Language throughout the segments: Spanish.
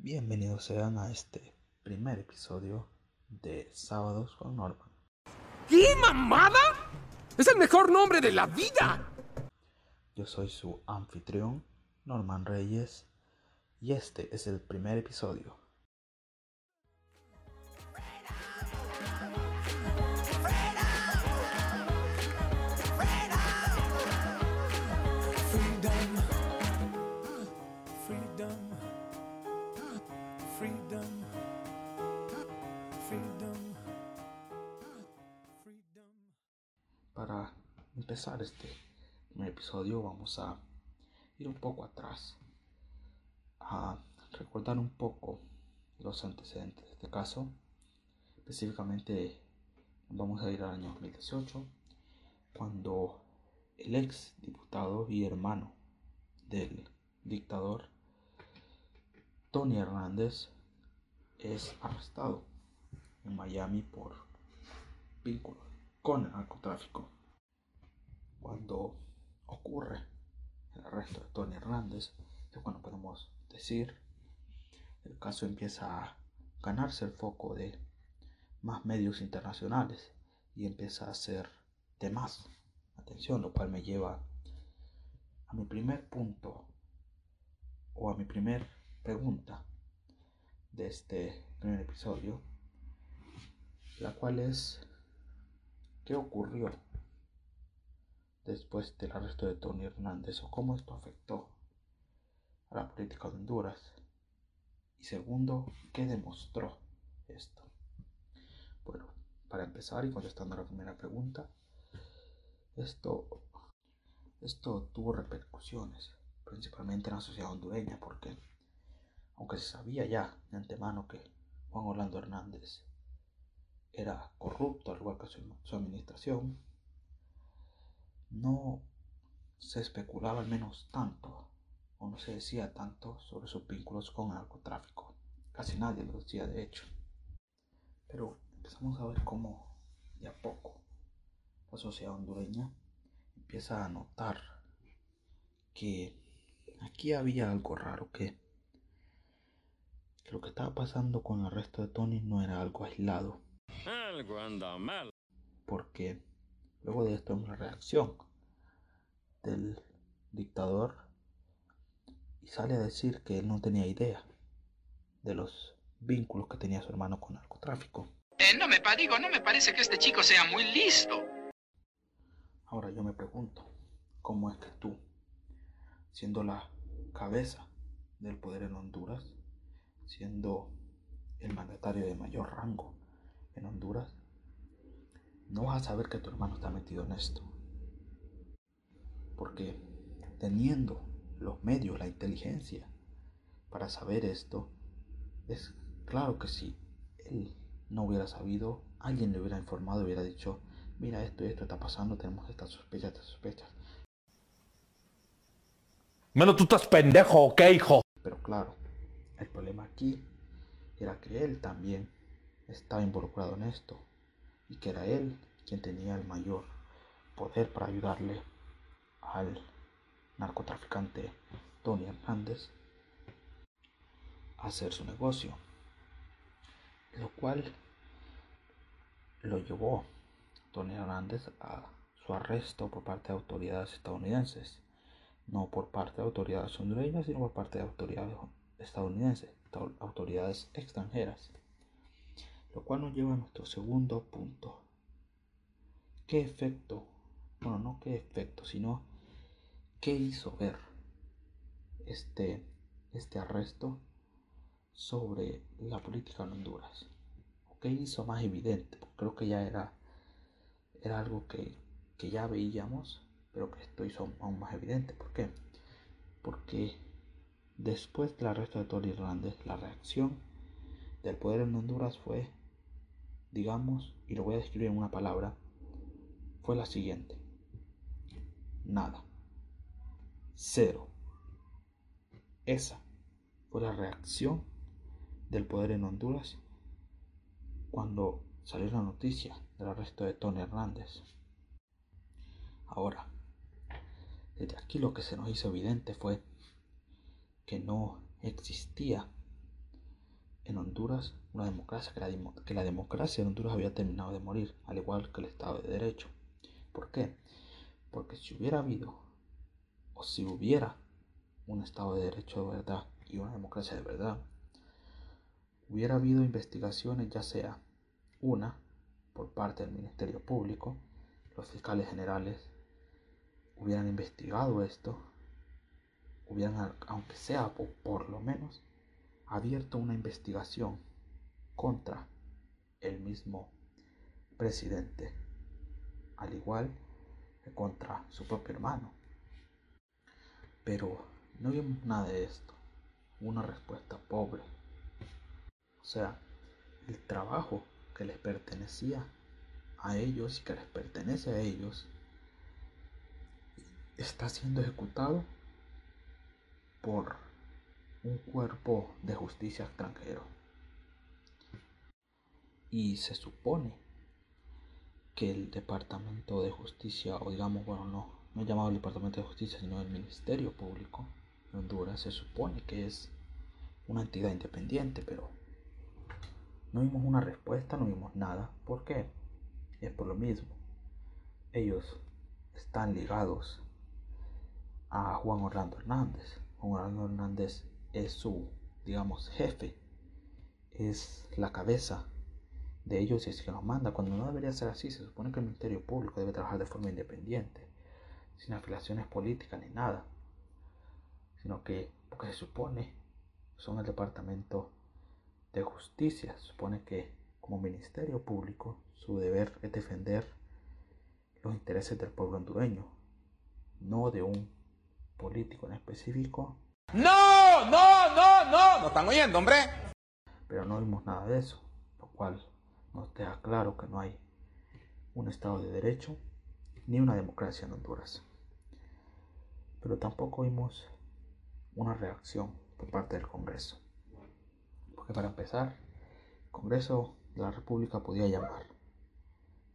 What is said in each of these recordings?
Bienvenidos sean a este primer episodio de Sábados con Norman. ¿Qué mamada? Es el mejor nombre de la vida. Yo soy su anfitrión, Norman Reyes, y este es el primer episodio. Empezar este episodio vamos a ir un poco atrás, a recordar un poco los antecedentes de este caso. Específicamente vamos a ir al año 2018, cuando el ex diputado y hermano del dictador Tony Hernández es arrestado en Miami por vínculos con el narcotráfico. Cuando ocurre el arresto de Tony Hernández, es cuando podemos decir, el caso empieza a ganarse el foco de más medios internacionales y empieza a ser de más atención, lo cual me lleva a mi primer punto o a mi primer pregunta de este primer episodio, la cual es ¿qué ocurrió después del arresto de Tony Hernández o cómo esto afectó a la política de Honduras? Y segundo, ¿qué demostró esto? Bueno, para empezar y contestando la primera pregunta, esto, esto tuvo repercusiones, principalmente en la sociedad hondureña, porque aunque se sabía ya de antemano que Juan Orlando Hernández era corrupto, al igual que su, su administración, no se especulaba al menos tanto, o no se decía tanto sobre sus vínculos con el narcotráfico. Casi nadie lo decía, de hecho. Pero empezamos a ver cómo, de a poco, la sociedad hondureña empieza a notar que aquí había algo raro, que, que lo que estaba pasando con el arresto de Tony no era algo aislado, Algo anda mal. porque luego de esto una reacción del dictador y sale a decir que él no tenía idea de los vínculos que tenía su hermano con narcotráfico. Eh, no me digo, no me parece que este chico sea muy listo. Ahora yo me pregunto, ¿cómo es que tú, siendo la cabeza del poder en Honduras, siendo el mandatario de mayor rango en Honduras, no vas a saber que tu hermano está metido en esto? Porque teniendo los medios, la inteligencia para saber esto, es claro que si él no hubiera sabido, alguien le hubiera informado y hubiera dicho, mira esto y esto está pasando, tenemos estas sospechas, estas sospechas. Menos tú estás pendejo, ¿ok, hijo? Pero claro, el problema aquí era que él también estaba involucrado en esto y que era él quien tenía el mayor poder para ayudarle al narcotraficante Tony Hernández a hacer su negocio, lo cual lo llevó Tony Hernández a su arresto por parte de autoridades estadounidenses no por parte de autoridades hondureñas, sino por parte de autoridades estadounidenses, auto- autoridades extranjeras. Lo cual nos lleva a nuestro segundo punto. ¿Qué efecto? Bueno, no qué efecto, sino qué hizo ver este, este arresto sobre la política en Honduras. ¿O ¿Qué hizo más evidente? Creo que ya era, era algo que, que ya veíamos, pero que esto hizo aún más evidente. ¿Por qué? Porque después del arresto de Tony Hernández, la reacción del poder en Honduras fue, digamos, y lo voy a describir en una palabra, fue la siguiente. Nada. Cero. Esa fue la reacción del poder en Honduras cuando salió la noticia del arresto de Tony Hernández. Ahora, desde aquí lo que se nos hizo evidente fue que no existía en Honduras una democracia, que la, que la democracia en Honduras había terminado de morir, al igual que el Estado de Derecho. ¿Por qué? Porque si hubiera habido, o si hubiera un Estado de Derecho de verdad y una democracia de verdad, hubiera habido investigaciones, ya sea una por parte del Ministerio Público, los fiscales generales hubieran investigado esto, hubieran, aunque sea por, por lo menos, abierto una investigación contra el mismo presidente, al igual que contra su propio hermano. Pero no vimos nada de esto, una respuesta pobre. O sea, el trabajo que les pertenecía a ellos y que les pertenece a ellos está siendo ejecutado por un cuerpo de justicia extranjero. Y se supone que el Departamento de Justicia, o digamos, bueno, no, no llamado el Departamento de Justicia, sino el Ministerio Público de Honduras, se supone que es una entidad independiente, pero no vimos una respuesta, no vimos nada. ¿Por qué? es por lo mismo. Ellos están ligados a Juan Orlando Hernández. Juan Orlando Hernández es su, digamos, jefe, es la cabeza de ellos es quien los manda, cuando no debería ser así. Se supone que el Ministerio Público debe trabajar de forma independiente, sin afiliaciones políticas ni nada, sino que, porque se supone, son el Departamento de Justicia, se supone que como Ministerio Público su deber es defender los intereses del pueblo hondureño, no de un político en específico ¡No! ¡No! ¡No! ¡No! ¿No están oyendo, hombre? Pero no vimos nada de eso, lo cual deja claro que no hay un Estado de Derecho ni una democracia en Honduras. Pero tampoco vimos una reacción por parte del Congreso. Porque para empezar, el Congreso de la República podía llamar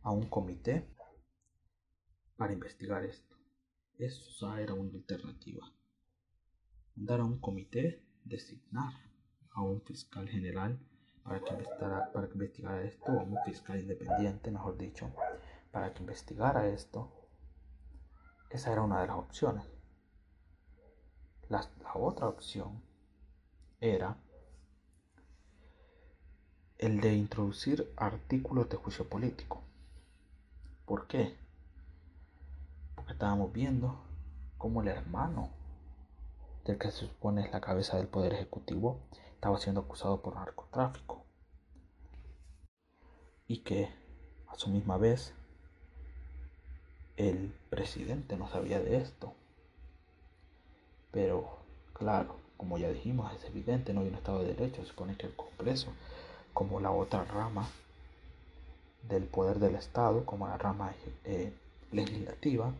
a un comité para investigar esto. Eso era una alternativa mandar a un comité, designar a un fiscal general para que investigara, para que investigara esto, o un fiscal independiente, mejor dicho, para que investigara esto. Esa era una de las opciones. La, la otra opción era el de introducir artículos de juicio político. ¿Por qué? Porque estábamos viendo cómo el hermano del que se supone es la cabeza del Poder Ejecutivo, estaba siendo acusado por narcotráfico. Y que a su misma vez el presidente no sabía de esto. Pero claro, como ya dijimos, es evidente, no hay un Estado de Derecho. Se supone que el Congreso, como la otra rama del poder del Estado, como la rama eh, legislativa,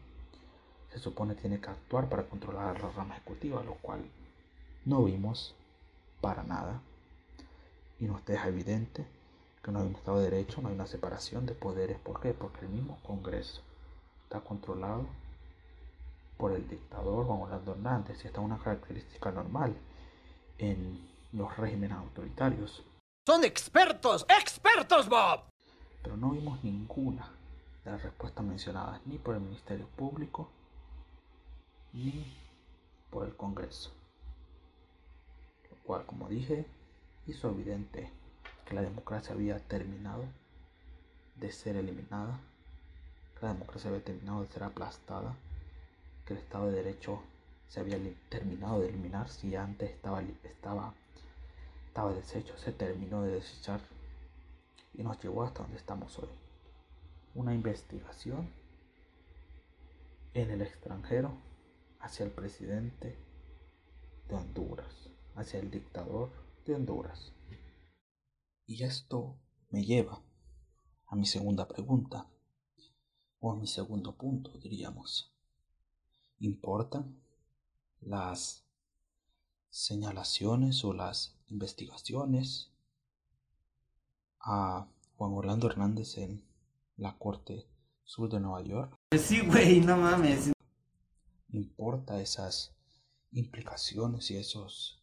se supone tiene que actuar para controlar la rama ejecutiva, lo cual no vimos para nada. Y nos deja evidente que no hay un Estado de Derecho, no hay una separación de poderes. ¿Por qué? Porque el mismo Congreso está controlado por el dictador Juan Orlando Hernández y esta es una característica normal en los regímenes autoritarios. Son expertos, expertos, Bob. Pero no vimos ninguna de las respuestas mencionadas ni por el Ministerio Público ni por el Congreso. Cual, como dije, hizo evidente que la democracia había terminado de ser eliminada, que la democracia había terminado de ser aplastada, que el Estado de Derecho se había terminado de eliminar, si antes estaba, estaba, estaba deshecho, se terminó de desechar y nos llevó hasta donde estamos hoy. Una investigación en el extranjero hacia el presidente de Honduras, hacia el dictador de Honduras. Y esto me lleva a mi segunda pregunta, o a mi segundo punto, diríamos. ¿Importan las señalaciones o las investigaciones a Juan Orlando Hernández en la Corte Sur de Nueva York? Sí, güey, no mames importa esas implicaciones y esos,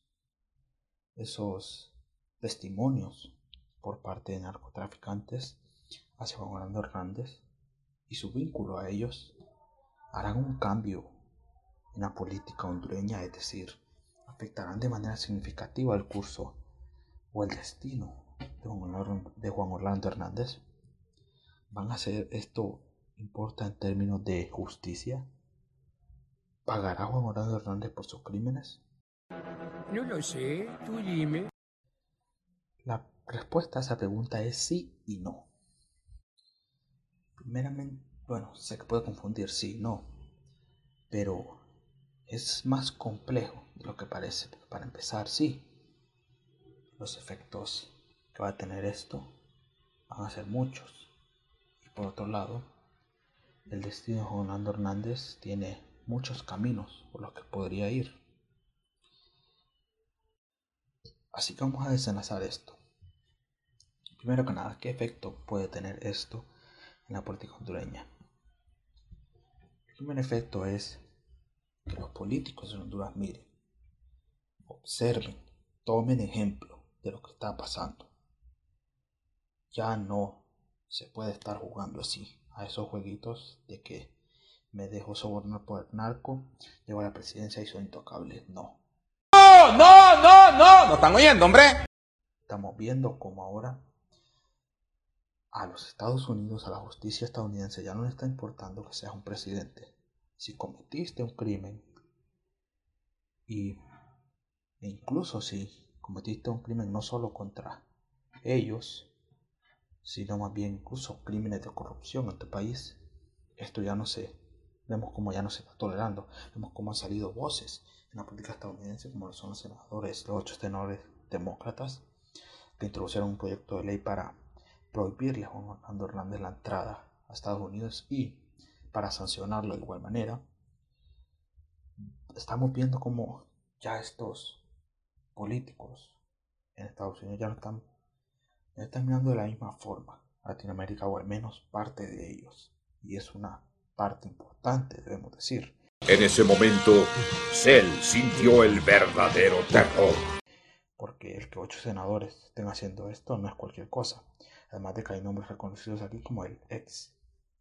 esos testimonios por parte de narcotraficantes hacia Juan Orlando Hernández y su vínculo a ellos harán un cambio en la política hondureña, es decir, afectarán de manera significativa el curso o el destino de Juan Orlando Hernández. ¿Van a hacer esto importa en términos de justicia? ¿Pagará Juan Orlando Hernández por sus crímenes? No lo sé, tú dime. La respuesta a esa pregunta es sí y no. Primeramente, bueno, sé que puede confundir sí y no, pero es más complejo de lo que parece. Para empezar, sí, los efectos que va a tener esto van a ser muchos. Y por otro lado, el destino de Orlando Hernández tiene muchos caminos por los que podría ir. Así que vamos a desenlazar esto. Primero que nada, ¿qué efecto puede tener esto en la política hondureña? El primer efecto es que los políticos de Honduras miren, observen, tomen ejemplo de lo que está pasando. Ya no se puede estar jugando así a esos jueguitos de que me dejo sobornar por el narco, llevo a la presidencia y soy intocable. No. ¡No, no, no, no! ¿No están oyendo, hombre? Estamos viendo como ahora a los Estados Unidos, a la justicia estadounidense, ya no le está importando que seas un presidente. Si cometiste un crimen y e incluso si cometiste un crimen no solo contra ellos, sino más bien incluso crímenes de corrupción en tu país, esto ya no se, vemos como ya no se está tolerando, vemos como han salido voces en la política estadounidense, como lo son los senadores, los ocho senadores demócratas, que introdujeron un proyecto de ley para prohibirle a Juan Orlando Hernández la entrada a Estados Unidos y para sancionarlo de igual manera. Estamos viendo como ya estos políticos en Estados Unidos ya no están, ya están mirando de la misma forma Latinoamérica o al menos parte de ellos. Y es una parte importante, debemos decir. En ese momento, Cell sintió el verdadero terror. Porque el que ocho senadores estén haciendo esto no es cualquier cosa. Además de que hay nombres reconocidos aquí como el ex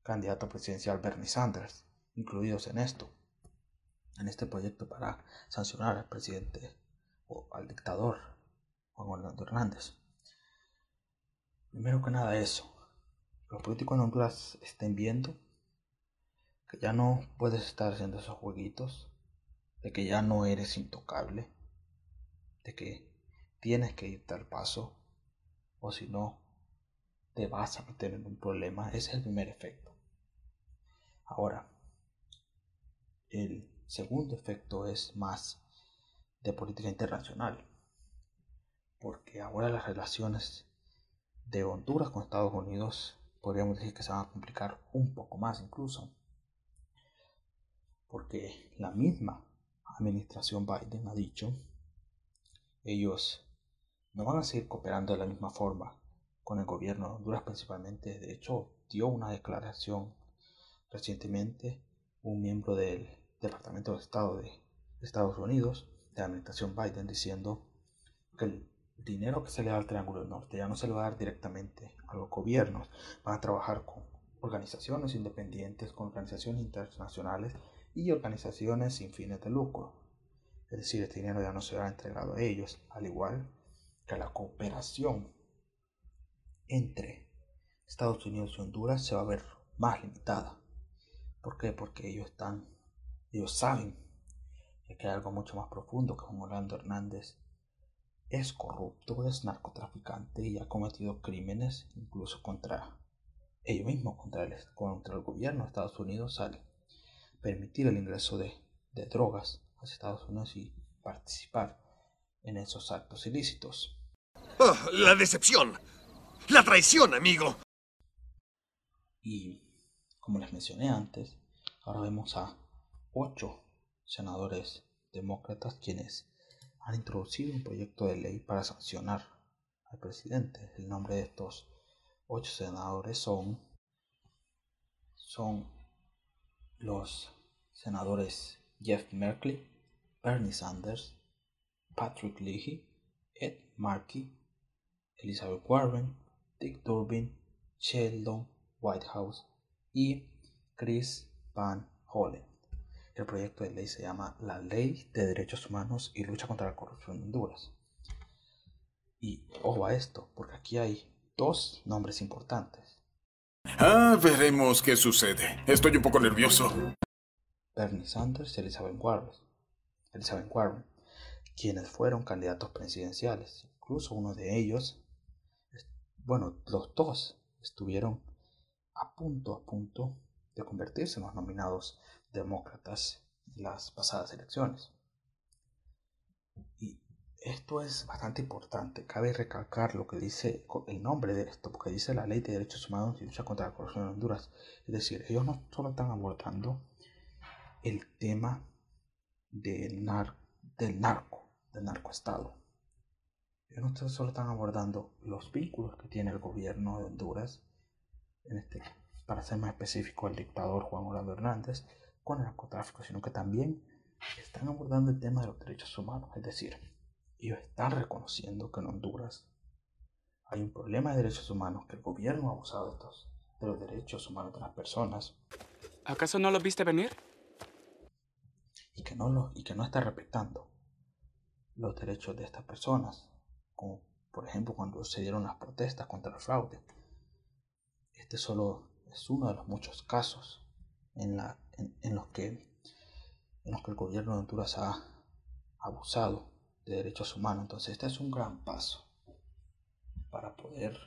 candidato presidencial Bernie Sanders, incluidos en esto, en este proyecto para sancionar al presidente o al dictador Juan Orlando Hernández. Primero que nada eso, los políticos en Honduras estén viendo que ya no puedes estar haciendo esos jueguitos, de que ya no eres intocable, de que tienes que irte al paso, o si no, te vas a meter en un problema. Ese es el primer efecto. Ahora, el segundo efecto es más de política internacional, porque ahora las relaciones de Honduras con Estados Unidos podríamos decir que se van a complicar un poco más incluso porque la misma administración Biden ha dicho, ellos no van a seguir cooperando de la misma forma con el gobierno de Honduras principalmente. De hecho, dio una declaración recientemente un miembro del Departamento de Estado de Estados Unidos, de la administración Biden, diciendo que el dinero que se le da al Triángulo del Norte ya no se le va a dar directamente a los gobiernos, van a trabajar con organizaciones independientes, con organizaciones internacionales y organizaciones sin fines de lucro. Es decir, este dinero ya no será entregado a ellos, al igual que la cooperación entre Estados Unidos y Honduras se va a ver más limitada. ¿Por qué? Porque ellos están, ellos saben que hay algo mucho más profundo que Juan Orlando Hernández es corrupto, es narcotraficante y ha cometido crímenes incluso contra ellos mismos, contra el, contra el gobierno de Estados Unidos al permitir el ingreso de, drogas a Estados Unidos y participar en esos actos ilícitos. Oh, la decepción. La traición, amigo. Y como les mencioné antes, ahora vemos a ocho senadores demócratas quienes han introducido un proyecto de ley para sancionar al presidente. El nombre de estos ocho senadores son, son los senadores Jeff Merkley, Bernie Sanders, Patrick Leahy, Ed Markey, Elizabeth Warren, Dick Durbin, Sheldon Whitehouse y Chris Van Hollen. El proyecto de ley se llama La Ley de Derechos Humanos y Lucha contra la Corrupción en Honduras. Y ojo a esto, porque aquí hay dos nombres importantes. Ah, veremos qué sucede. Estoy un poco nervioso. Bernie Sanders y Elizabeth Warren, Elizabeth Warren, quienes fueron candidatos presidenciales. Incluso uno de ellos, bueno, los dos estuvieron a punto, a punto de convertirse en los nominados demócratas en las pasadas elecciones. Esto es bastante importante. Cabe recalcar lo que dice el nombre de esto, porque dice la Ley de Derechos Humanos y lucha contra la corrupción en Honduras. Es decir, ellos no solo están abordando el tema del, nar del narco, del narcoestado. Ellos no solo están abordando los vínculos que tiene el gobierno de Honduras, este, para ser más específico, el dictador Juan Orlando Hernández, con el narcotráfico, sino que también están abordando el tema de los derechos humanos. Es decir, ellos están reconociendo que en Honduras hay un problema de derechos humanos, que el gobierno ha abusado de, estos, de los derechos humanos de las personas. ¿Acaso no lo viste venir? Y que no, lo, y que no está respetando los derechos de estas personas, como por ejemplo cuando se dieron las protestas contra el fraude. Este solo es uno de los muchos casos en, la, en, los, que, en los que el gobierno de Honduras ha abusado de derechos humanos. Entonces este es un gran paso para poder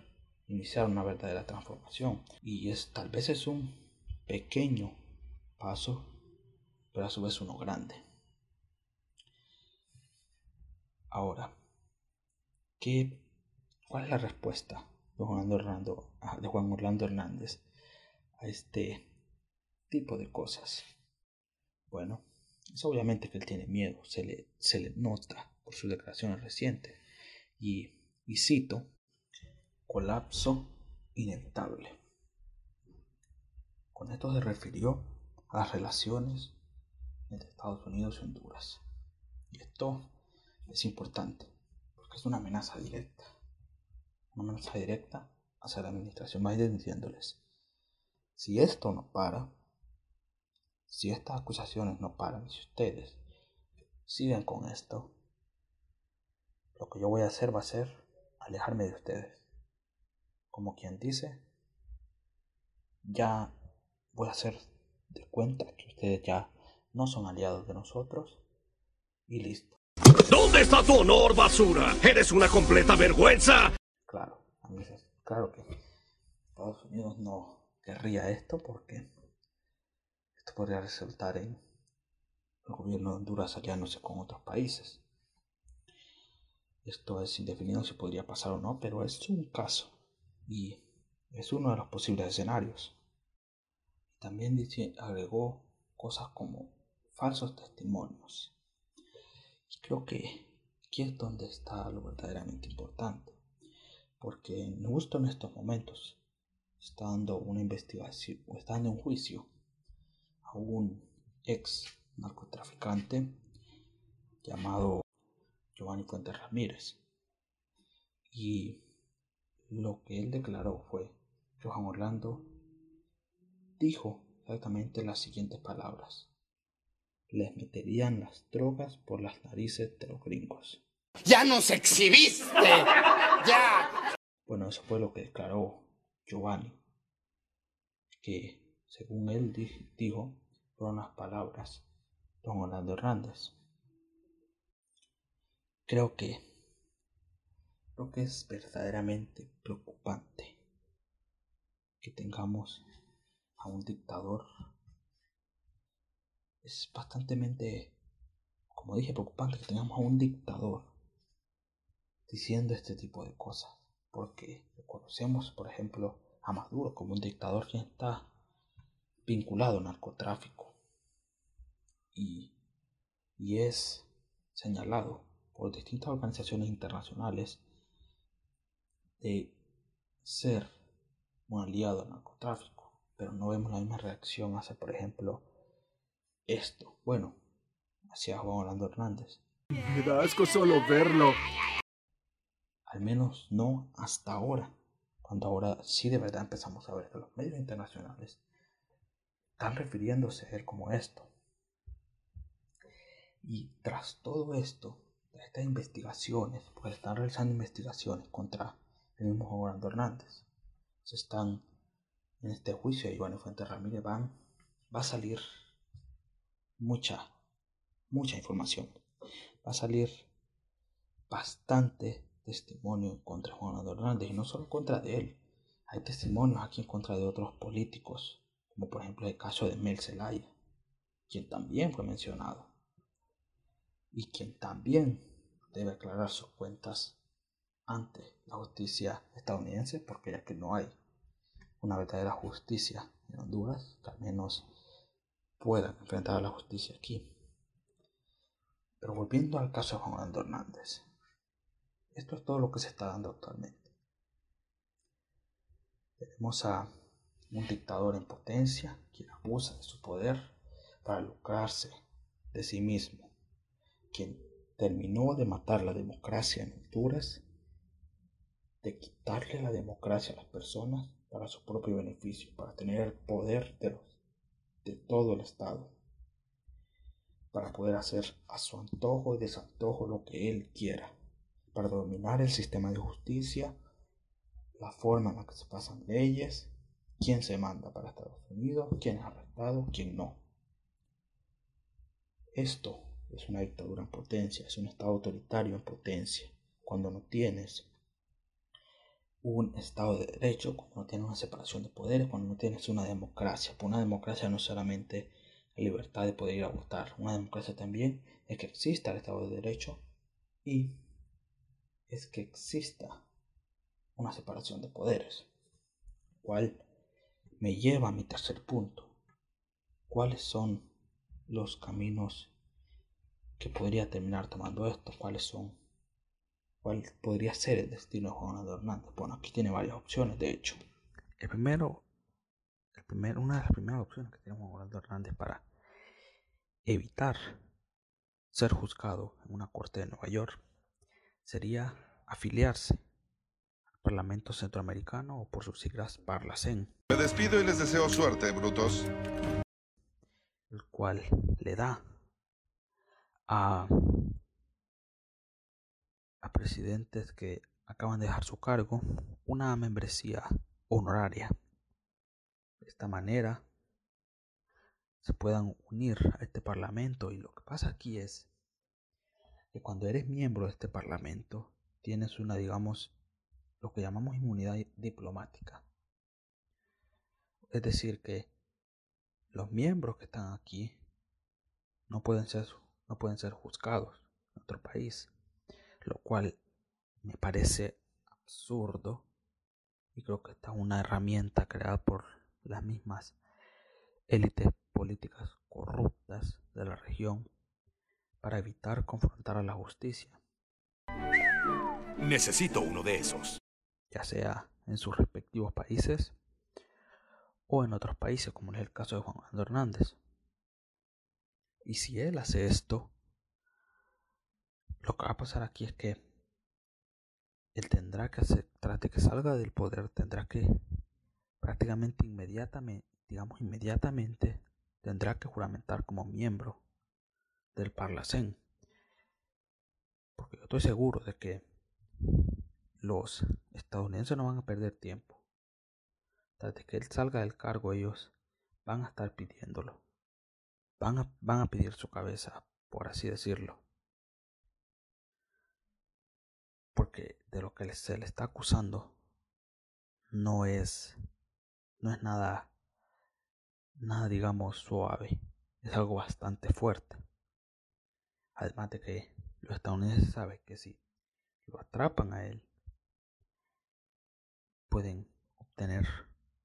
iniciar una verdadera transformación. Y es tal vez es un pequeño paso, pero a su vez uno grande. Ahora, ¿qué, ¿cuál es la respuesta de Juan Orlando, de Juan Orlando Hernández a este tipo de cosas? Bueno, es obviamente que él tiene miedo, se le, se le nota por sus declaraciones recientes. Y, y cito, colapso inevitable. Con esto se refirió a las relaciones entre Estados Unidos y Honduras. Y esto es importante porque es una amenaza directa. Una amenaza directa hacia la administración Biden diciéndoles, si esto no para, si estas acusaciones no paran, si ustedes siguen con esto, lo que yo voy a hacer va a ser alejarme de ustedes. Como quien dice, ya voy a hacer de cuenta que ustedes ya no son aliados de nosotros y listo. ¿Dónde está tu honor, basura? ¡Eres una completa vergüenza! Claro, amigos, claro que Estados Unidos no querría esto porque esto podría resultar en el gobierno de Honduras aliándose con otros países. Esto es indefinido si podría pasar o no, pero es un caso y es uno de los posibles escenarios. También agregó cosas como falsos testimonios. Y creo que aquí es donde está lo verdaderamente importante, porque justo en estos momentos está dando una investigación o está dando un juicio a un ex narcotraficante llamado Giovanni Fuentes Ramírez. Y lo que él declaró fue Juan Orlando dijo exactamente las siguientes palabras. Les meterían las drogas por las narices de los gringos. ¡Ya nos exhibiste! ¡Ya! Bueno, eso fue lo que declaró Giovanni, que según él dijo fueron las palabras de Juan Orlando Hernández. Creo que lo que es verdaderamente preocupante que tengamos a un dictador es bastante, como dije, preocupante que tengamos a un dictador diciendo este tipo de cosas. Porque conocemos, por ejemplo, a Maduro como un dictador que está vinculado al narcotráfico. Y, y es señalado por distintas organizaciones internacionales de ser un aliado al narcotráfico, pero no vemos la misma reacción hacia, por ejemplo, esto. Bueno, hacia Juan Orlando Hernández. Me da asco solo verlo. Al menos no hasta ahora, cuando ahora sí de verdad empezamos a ver que los medios internacionales están refiriéndose a él como esto. Y tras todo esto, estas investigaciones, porque están realizando investigaciones contra el mismo Juan Orlando Hernández, se están en este juicio de Iván Fuentes Ramírez van, va a salir mucha, mucha información. Va a salir bastante testimonio contra Juan Orlando Hernández y no solo contra él. Hay testimonios aquí en contra de otros políticos, como por ejemplo el caso de Mel Zelaya, quien también fue mencionado y quien también debe aclarar sus cuentas ante la justicia estadounidense, porque ya que no hay una verdadera justicia en Honduras, al menos puedan enfrentar a la justicia aquí. Pero volviendo al caso de Juan Orlando Hernández, esto es todo lo que se está dando actualmente. Tenemos a un dictador en potencia quien abusa de su poder para lucrarse de sí mismo, terminó de matar la democracia en Honduras, de quitarle la democracia a las personas para su propio beneficio, para tener el poder de, de todo el Estado, para poder hacer a su antojo y desantojo lo que él quiera, para dominar el sistema de justicia, la forma en la que se pasan leyes, quién se manda para Estados Unidos, quién es arrestado, quién no. Esto es una dictadura en potencia, es un Estado autoritario en potencia, cuando no tienes un Estado de Derecho, cuando no tienes una separación de poderes, cuando no tienes una democracia. Por una democracia no solamente la libertad de poder ir a votar, una democracia también es que exista el Estado de Derecho y es que exista una separación de poderes, cual me lleva a mi tercer punto. ¿Cuáles son los caminos que podría terminar tomando esto? ¿Cuáles son cuál podría ser el destino de Juan Hernández. Bueno, aquí tiene varias opciones, de hecho. El primero, el primer, una de las primeras opciones que tiene Juan Hernández para evitar ser juzgado en una corte de Nueva York sería afiliarse al Parlamento Centroamericano o por sus siglas Parlacen. Me despido y les deseo suerte, brutos. El cual le da a presidentes que acaban de dejar su cargo una membresía honoraria. De esta manera se puedan unir a este parlamento y lo que pasa aquí es que cuando eres miembro de este parlamento tienes una digamos lo que llamamos inmunidad diplomática. Es decir que los miembros que están aquí no pueden ser no pueden ser juzgados en otro país lo cual me parece absurdo y creo que esta es una herramienta creada por las mismas élites políticas corruptas de la región para evitar confrontar a la justicia. Necesito uno de esos. Ya sea en sus respectivos países o en otros países, como es el caso de Juan Hernández. Y si él hace esto, lo que va a pasar aquí es que él tendrá que hacer, tras de que salga del poder, tendrá que prácticamente inmediatamente, digamos inmediatamente, tendrá que juramentar como miembro del Parlacén. Porque yo estoy seguro de que los estadounidenses no van a perder tiempo. Tras de que él salga del cargo, ellos van a estar pidiéndolo. Van a, van a pedir su cabeza, por así decirlo. porque de lo que se le está acusando no es no es nada nada digamos suave es algo bastante fuerte además de que los estadounidenses saben que si lo atrapan a él pueden obtener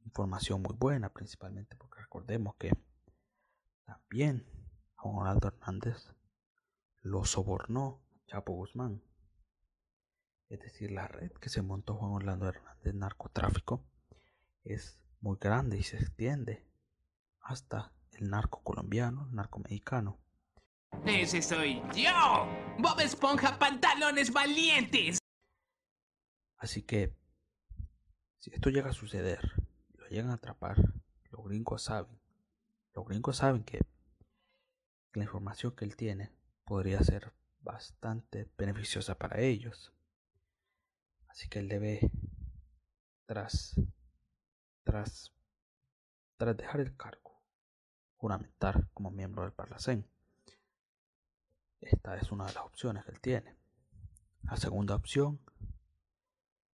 información muy buena principalmente porque recordemos que también Juan Ronaldo Hernández lo sobornó Chapo Guzmán es decir, la red que se montó Juan Orlando Hernández narcotráfico, es muy grande y se extiende hasta el narco colombiano, el narco mexicano. Ese soy yo, Bob Esponja Pantalones Valientes. Así que, si esto llega a suceder, lo llegan a atrapar, los gringos saben, los gringos saben que la información que él tiene podría ser bastante beneficiosa para ellos. Así que él debe, tras, tras, tras dejar el cargo, juramentar como miembro del Parlacén. Esta es una de las opciones que él tiene. La segunda opción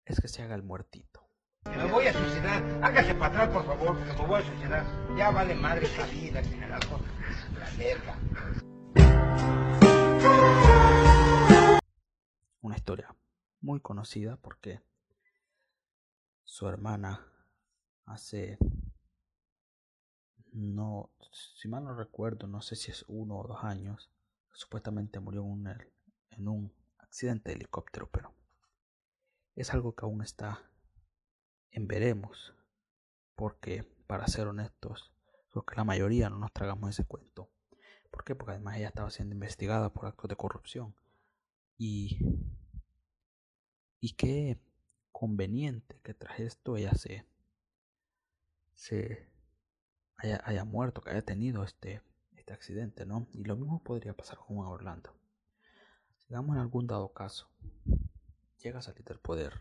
es que se haga el muertito. Me voy a suicidar. Hágase para atrás, por favor, que me voy a suicidar. Ya vale madre esta vida, general. La verga. Una historia muy conocida porque su hermana hace no si mal no recuerdo no sé si es uno o dos años supuestamente murió en un, en un accidente de helicóptero pero es algo que aún está en veremos porque para ser honestos creo que la mayoría no nos tragamos ese cuento ¿por qué? porque además ella estaba siendo investigada por actos de corrupción y y qué conveniente que tras esto ella se, se haya, haya, muerto, que haya tenido este, este accidente, ¿no? Y lo mismo podría pasar con Orlando. Digamos en algún dado caso, llega a salir del poder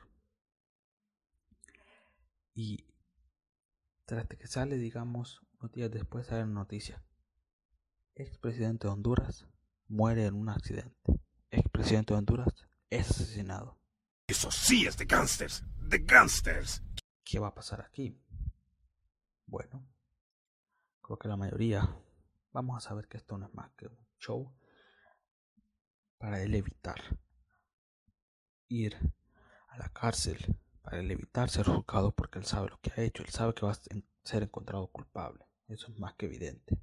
y tras que sale, digamos, unos días después sale una noticia. Expresidente de Honduras muere en un accidente. Expresidente de Honduras es asesinado. Eso sí es de gangsters, de gangsters. ¿Qué va a pasar aquí? Bueno, creo que la mayoría vamos a saber que esto no es más que un show para él evitar ir a la cárcel, para él evitar ser juzgado porque él sabe lo que ha hecho, él sabe que va a ser encontrado culpable. Eso es más que evidente.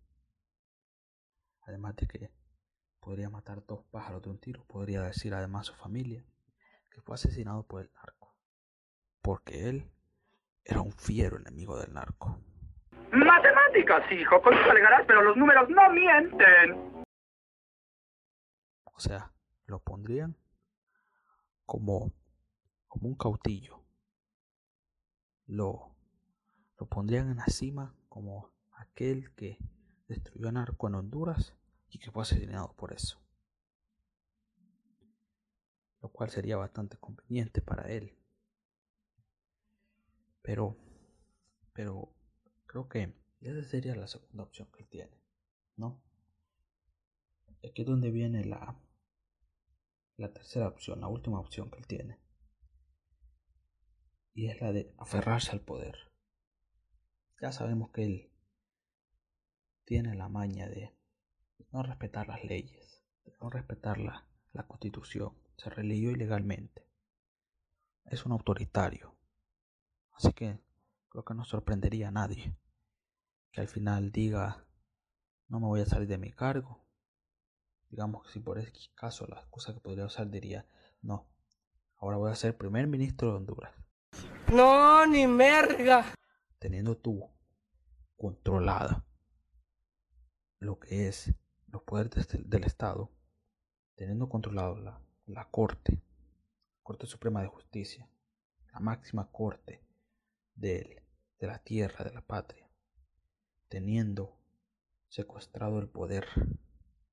Además de que podría matar dos pájaros de un tiro, podría decir además a su familia que fue asesinado por el narco, porque él era un fiero enemigo del narco. Matemáticas, hijo, con eso alegarás, pero los números no mienten. O sea, lo pondrían como, como un cautillo. Lo, lo pondrían en la cima como aquel que destruyó a narco en Honduras y que fue asesinado por eso lo cual sería bastante conveniente para él. Pero, pero creo que esa sería la segunda opción que él tiene, ¿no? Aquí es donde viene la, la tercera opción, la última opción que él tiene. Y es la de aferrarse al poder. Ya sabemos que él tiene la maña de no respetar las leyes, de no respetar la, la constitución, se religió ilegalmente. Es un autoritario. Así que creo que no sorprendería a nadie que al final diga no me voy a salir de mi cargo. Digamos que si por ese caso la excusa que podría usar diría no, ahora voy a ser primer ministro de Honduras. No, ni merga. Teniendo tú controlada lo que es los poderes del Estado, teniendo controlado la, la Corte, Corte Suprema de Justicia, la máxima Corte de la tierra, de la patria, teniendo secuestrado el poder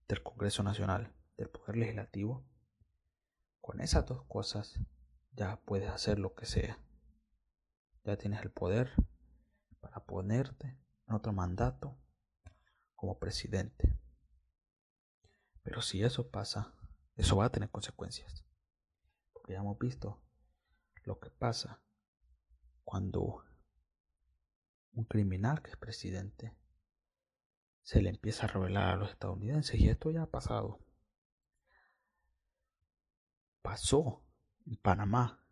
del Congreso Nacional, del Poder Legislativo, con esas dos cosas ya puedes hacer lo que sea. Ya tienes el poder para ponerte en otro mandato como presidente. Pero si eso pasa, eso va a tener consecuencias. Porque ya hemos visto lo que pasa cuando un criminal que es presidente se le empieza a revelar a los estadounidenses y esto ya ha pasado. Pasó en Panamá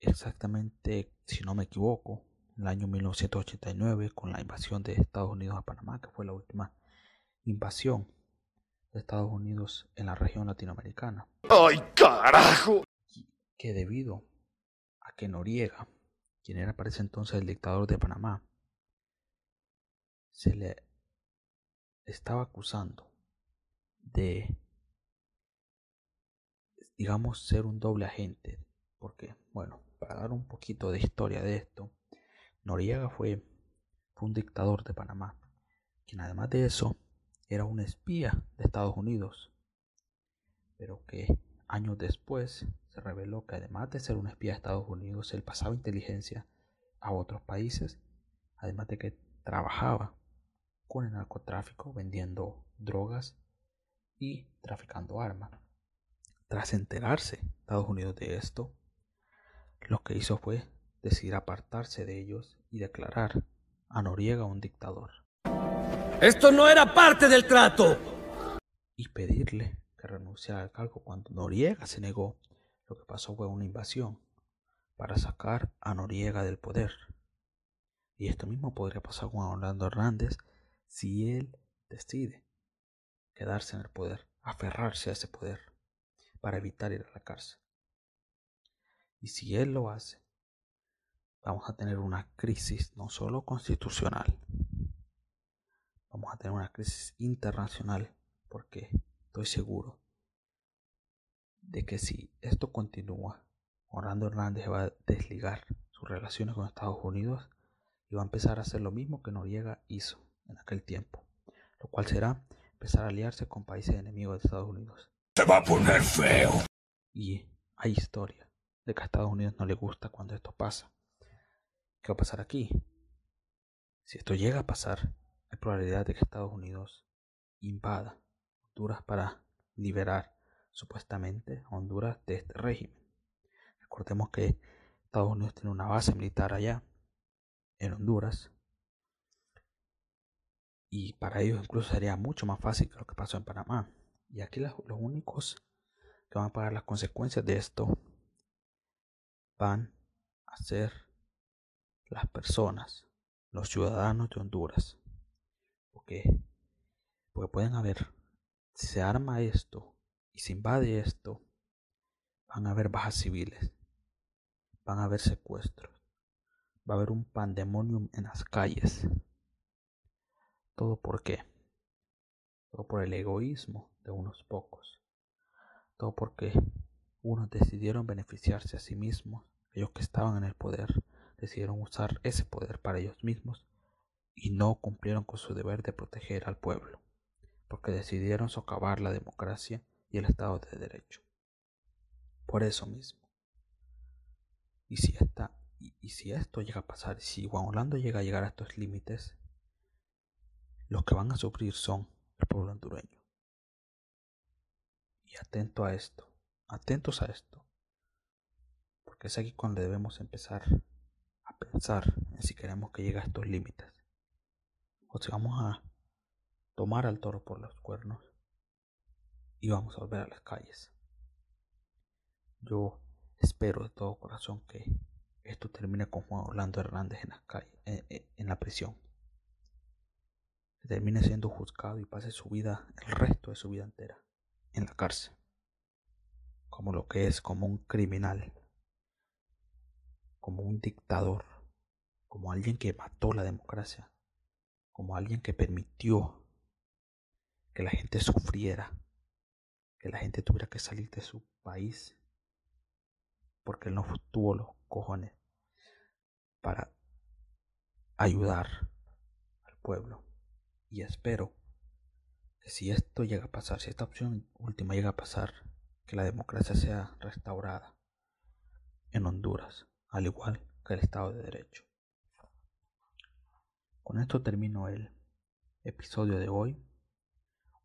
exactamente, si no me equivoco, en el año 1989 con la invasión de Estados Unidos a Panamá, que fue la última invasión Estados Unidos en la región latinoamericana. ¡Ay, carajo! Que debido a que Noriega, quien era para ese entonces el dictador de Panamá, se le estaba acusando de, digamos, ser un doble agente Porque, bueno, para dar un poquito de historia de esto, Noriega fue, fue un dictador de Panamá, quien además de eso era un espía de Estados Unidos, pero que años después se reveló que además de ser un espía de Estados Unidos, él pasaba inteligencia a otros países, además de que trabajaba con el narcotráfico, vendiendo drogas y traficando armas. Tras enterarse Estados Unidos de esto, lo que hizo fue decidir apartarse de ellos y declarar a Noriega un dictador. ¡Esto no era parte del trato! Y pedirle que renunciara al cargo cuando Noriega se negó. Lo que pasó fue una invasión para sacar a Noriega del poder. Y esto mismo podría pasar con Orlando Hernández si él decide quedarse en el poder, aferrarse a ese poder para evitar ir a la cárcel. Y si él lo hace, vamos a tener una crisis no solo constitucional, vamos a tener una crisis internacional, porque estoy seguro de que si esto continúa, Orlando Hernández va a desligar sus relaciones con Estados Unidos y va a empezar a hacer lo mismo que Noriega hizo en aquel tiempo, lo cual será empezar a aliarse con países enemigos de Estados Unidos. Se va a poner feo. Y hay historia de que a Estados Unidos no le gusta cuando esto pasa. ¿Qué va a pasar aquí? Si esto llega a pasar, hay probabilidad de que Estados Unidos invada Honduras para liberar supuestamente Honduras de este régimen. Recordemos que Estados Unidos tiene una base militar allá, en Honduras, y para ellos incluso sería mucho más fácil que lo que pasó en Panamá. Y aquí los, únicos que van a pagar las consecuencias de esto van a ser las personas, los ciudadanos de Honduras. Porque, porque pueden haber, si se arma esto y se invade esto, van a haber bajas civiles, van a haber secuestros, va a haber un pandemonium en las calles. ¿Todo por qué? Todo por el egoísmo de unos pocos. Todo porque unos decidieron beneficiarse a sí mismos, ellos que estaban en el poder decidieron usar ese poder para ellos mismos y no cumplieron con su deber de proteger al pueblo, porque decidieron socavar la democracia y el Estado de Derecho. Por eso mismo. Y si, esta, y, si esto llega a pasar, si Juan Orlando llega a llegar a estos límites, los que van a sufrir son el pueblo hondureño. Y atento a esto, atentos a esto, porque es aquí cuando debemos empezar a pensar en si queremos que llegue a estos límites, o si vamos a tomar al toro por los cuernos y vamos a volver a las calles. Yo espero de todo corazón que esto termine con Juan Orlando Hernández en, las calles, en la prisión. Termine siendo juzgado y pase su vida, el resto de su vida entera, en la cárcel, como lo que es, como un criminal, como un dictador, como alguien que mató la democracia, como alguien que permitió que la gente sufriera, que la gente tuviera que salir de su país, porque él no tuvo los cojones para ayudar al pueblo. Y espero que si esto llega a pasar, si esta opción última llega a pasar, que la democracia sea restaurada en Honduras, al igual que el Estado de Derecho. Con esto termino el episodio de hoy,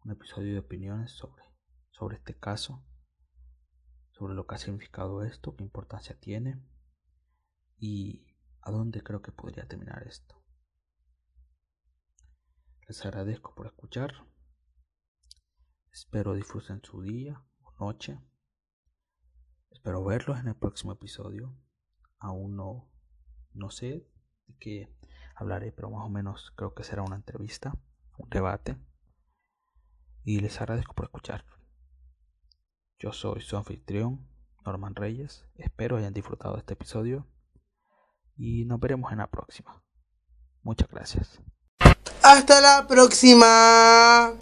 un episodio de opiniones sobre, sobre este caso, sobre lo que ha significado esto, qué importancia tiene y a dónde creo que podría terminar esto. Les agradezco por escuchar. Espero disfruten su día noche. Espero verlos en el próximo episodio. Aún no, no sé de qué hablaré, pero más o menos creo que será una entrevista, un debate. Y les agradezco por escuchar. Yo soy su anfitrión, Norman Reyes. Espero hayan disfrutado de este episodio. Y nos veremos en la próxima. Muchas gracias. Hasta la próxima.